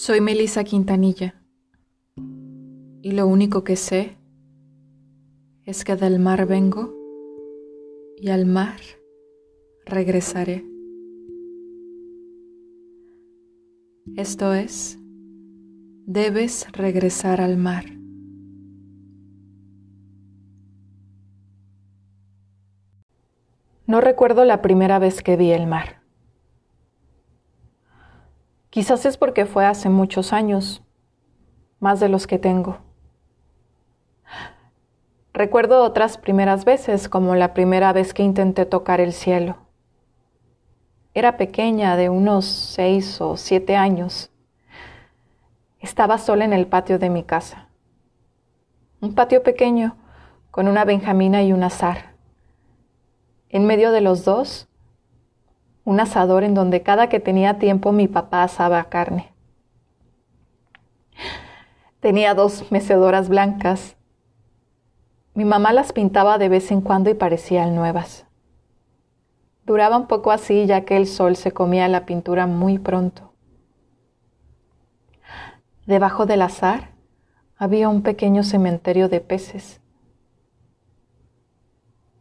Soy Melissa Quintanilla y lo único que sé es que del mar vengo y al mar regresaré. Esto es, debes regresar al mar. No recuerdo la primera vez que vi el mar. Quizás es porque fue hace muchos años, más de los que tengo. Recuerdo otras primeras veces, como la primera vez que intenté tocar el cielo. Era pequeña, de unos seis o siete años. Estaba sola en el patio de mi casa. Un patio pequeño, con una benjamina y un azar. En medio de los dos, un asador en donde cada que tenía tiempo mi papá asaba carne. Tenía dos mecedoras blancas. Mi mamá las pintaba de vez en cuando y parecían nuevas. Duraba un poco así ya que el sol se comía la pintura muy pronto. Debajo del azar había un pequeño cementerio de peces.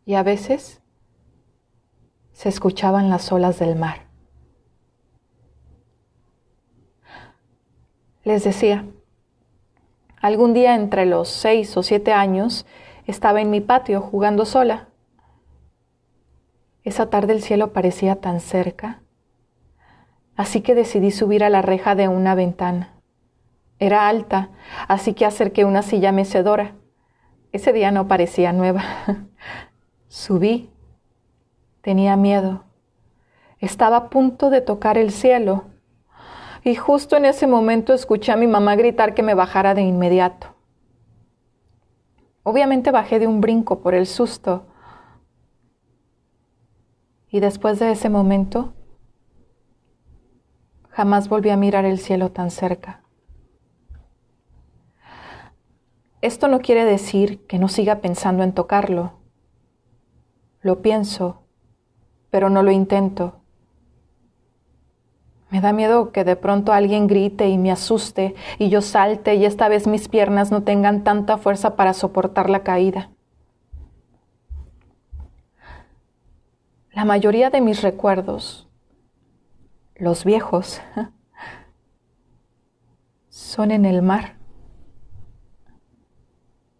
Y a veces se escuchaban las olas del mar. Les decía, algún día entre los seis o siete años estaba en mi patio jugando sola. Esa tarde el cielo parecía tan cerca, así que decidí subir a la reja de una ventana. Era alta, así que acerqué una silla mecedora. Ese día no parecía nueva. Subí Tenía miedo. Estaba a punto de tocar el cielo. Y justo en ese momento escuché a mi mamá gritar que me bajara de inmediato. Obviamente bajé de un brinco por el susto. Y después de ese momento, jamás volví a mirar el cielo tan cerca. Esto no quiere decir que no siga pensando en tocarlo. Lo pienso pero no lo intento. Me da miedo que de pronto alguien grite y me asuste y yo salte y esta vez mis piernas no tengan tanta fuerza para soportar la caída. La mayoría de mis recuerdos, los viejos, son en el mar.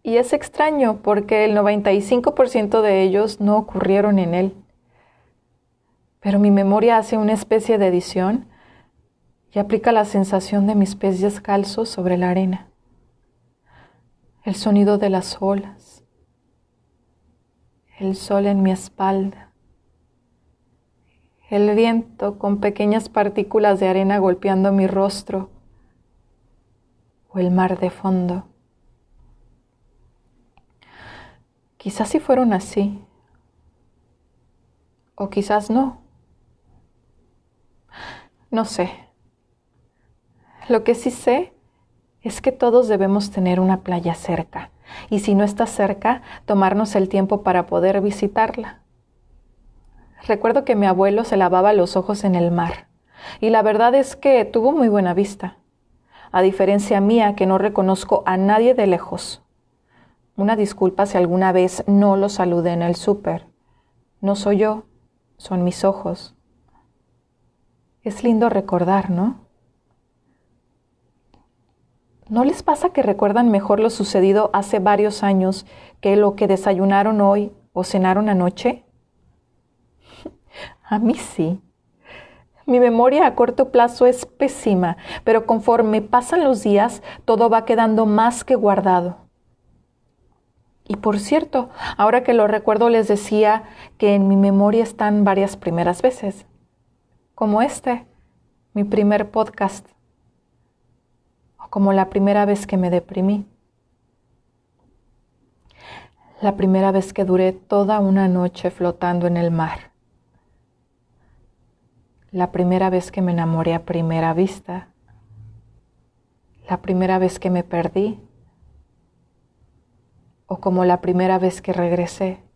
Y es extraño porque el 95% de ellos no ocurrieron en él. Pero mi memoria hace una especie de edición y aplica la sensación de mis pies descalzos sobre la arena, el sonido de las olas, el sol en mi espalda, el viento con pequeñas partículas de arena golpeando mi rostro. O el mar de fondo. Quizás si fueron así, o quizás no. No sé. Lo que sí sé es que todos debemos tener una playa cerca y si no está cerca, tomarnos el tiempo para poder visitarla. Recuerdo que mi abuelo se lavaba los ojos en el mar y la verdad es que tuvo muy buena vista, a diferencia mía que no reconozco a nadie de lejos. Una disculpa si alguna vez no lo saludé en el súper. No soy yo, son mis ojos. Es lindo recordar, ¿no? ¿No les pasa que recuerdan mejor lo sucedido hace varios años que lo que desayunaron hoy o cenaron anoche? A mí sí. Mi memoria a corto plazo es pésima, pero conforme pasan los días, todo va quedando más que guardado. Y por cierto, ahora que lo recuerdo les decía que en mi memoria están varias primeras veces como este, mi primer podcast, o como la primera vez que me deprimí, la primera vez que duré toda una noche flotando en el mar, la primera vez que me enamoré a primera vista, la primera vez que me perdí, o como la primera vez que regresé.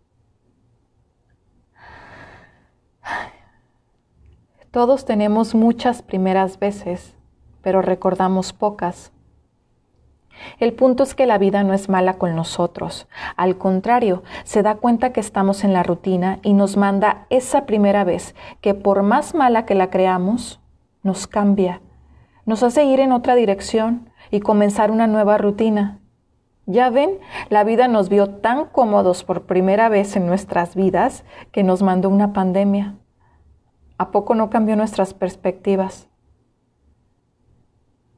Todos tenemos muchas primeras veces, pero recordamos pocas. El punto es que la vida no es mala con nosotros. Al contrario, se da cuenta que estamos en la rutina y nos manda esa primera vez que por más mala que la creamos, nos cambia, nos hace ir en otra dirección y comenzar una nueva rutina. Ya ven, la vida nos vio tan cómodos por primera vez en nuestras vidas que nos mandó una pandemia. ¿A poco no cambió nuestras perspectivas?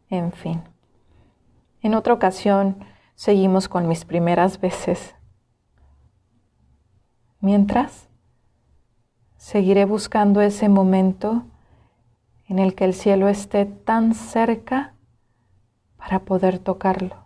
En fin. En otra ocasión seguimos con mis primeras veces. Mientras, seguiré buscando ese momento en el que el cielo esté tan cerca para poder tocarlo.